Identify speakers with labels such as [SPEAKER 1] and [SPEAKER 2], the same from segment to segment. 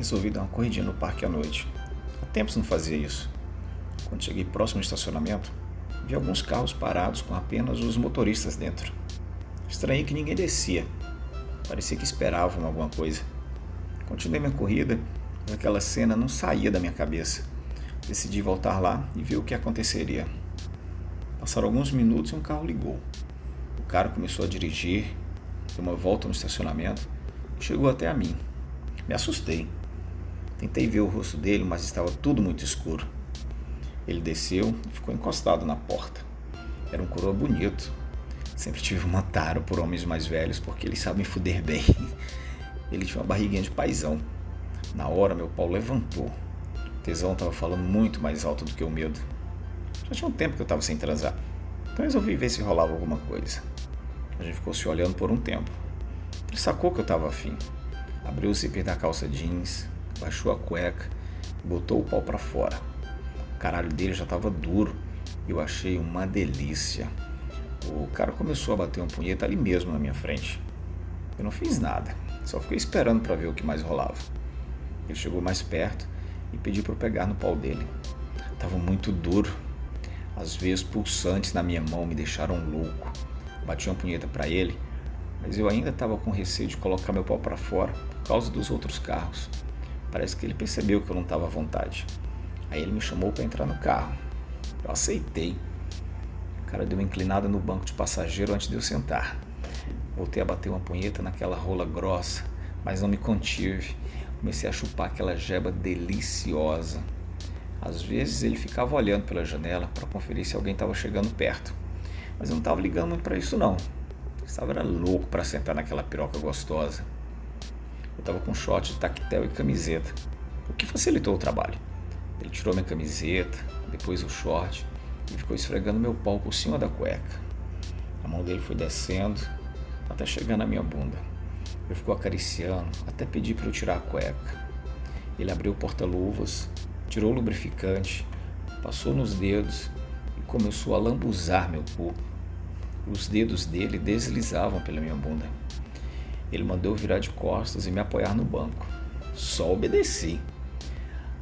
[SPEAKER 1] resolvi dar uma corridinha no parque à noite. Há tempos não fazia isso. Quando cheguei próximo ao estacionamento, vi alguns carros parados com apenas os motoristas dentro. Estranhei que ninguém descia. Parecia que esperavam alguma coisa. Continuei minha corrida, mas aquela cena não saía da minha cabeça. Decidi voltar lá e ver o que aconteceria. Passaram alguns minutos e um carro ligou. O cara começou a dirigir, deu uma volta no estacionamento e chegou até a mim. Me assustei. Tentei ver o rosto dele, mas estava tudo muito escuro. Ele desceu e ficou encostado na porta. Era um coroa bonito. Sempre tive uma tara por homens mais velhos porque eles sabem fuder bem. Ele tinha uma barriguinha de paisão. Na hora, meu pau levantou. O tesão estava falando muito mais alto do que o medo. Já tinha um tempo que eu estava sem transar. Então resolvi ver se rolava alguma coisa. A gente ficou se olhando por um tempo. Ele sacou que eu estava afim. Abriu o zíper da calça jeans, baixou a cueca botou o pau para fora. O caralho dele já estava duro e eu achei uma delícia. O cara começou a bater uma punheta ali mesmo na minha frente. Eu não fiz nada, só fiquei esperando para ver o que mais rolava. Ele chegou mais perto e pediu para eu pegar no pau dele. Tava muito duro. As veias pulsantes na minha mão me deixaram louco. Bati uma punheta para ele, mas eu ainda estava com receio de colocar meu pau para fora por causa dos outros carros. Parece que ele percebeu que eu não estava à vontade. Aí ele me chamou para entrar no carro. Eu aceitei. O cara deu uma inclinada no banco de passageiro antes de eu sentar. Voltei a bater uma punheta naquela rola grossa, mas não me contive. Comecei a chupar aquela jeba deliciosa. Às vezes ele ficava olhando pela janela para conferir se alguém estava chegando perto, mas eu não estava ligando muito para isso não. estava era louco para sentar naquela piroca gostosa. Eu estava com short tactel e camiseta, o que facilitou o trabalho. Ele tirou minha camiseta, depois o short e ficou esfregando meu pau por cima da cueca. A mão dele foi descendo até chegar na minha bunda. Ele ficou acariciando até pedir para eu tirar a cueca. Ele abriu o porta-luvas, tirou o lubrificante, passou nos dedos e começou a lambuzar meu corpo. Os dedos dele deslizavam pela minha bunda. Ele mandou virar de costas e me apoiar no banco. Só obedeci.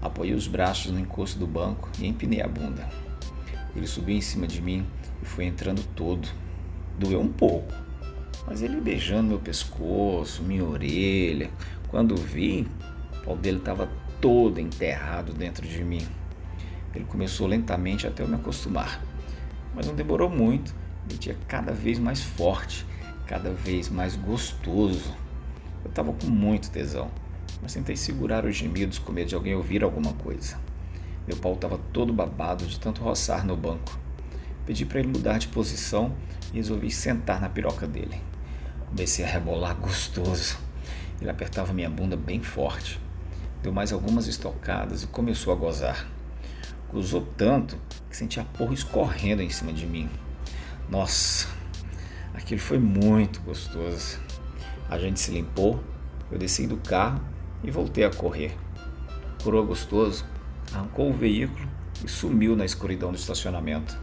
[SPEAKER 1] Apoiei os braços no encosto do banco e empinei a bunda. Ele subiu em cima de mim e foi entrando todo. Doeu um pouco, mas ele beijando meu pescoço, minha orelha. Quando vi, o pau dele estava todo enterrado dentro de mim. Ele começou lentamente até eu me acostumar, mas não demorou muito. Ele tinha cada vez mais forte cada vez mais gostoso. Eu estava com muito tesão, mas tentei segurar os gemidos com medo de alguém ouvir alguma coisa. Meu pau estava todo babado de tanto roçar no banco. Pedi para ele mudar de posição e resolvi sentar na piroca dele. Comecei a rebolar gostoso. Ele apertava minha bunda bem forte. Deu mais algumas estocadas e começou a gozar. Gozou tanto que senti a porra escorrendo em cima de mim. Nossa, Aquilo foi muito gostoso. A gente se limpou, eu desci do carro e voltei a correr. Curou gostoso, arrancou o veículo e sumiu na escuridão do estacionamento.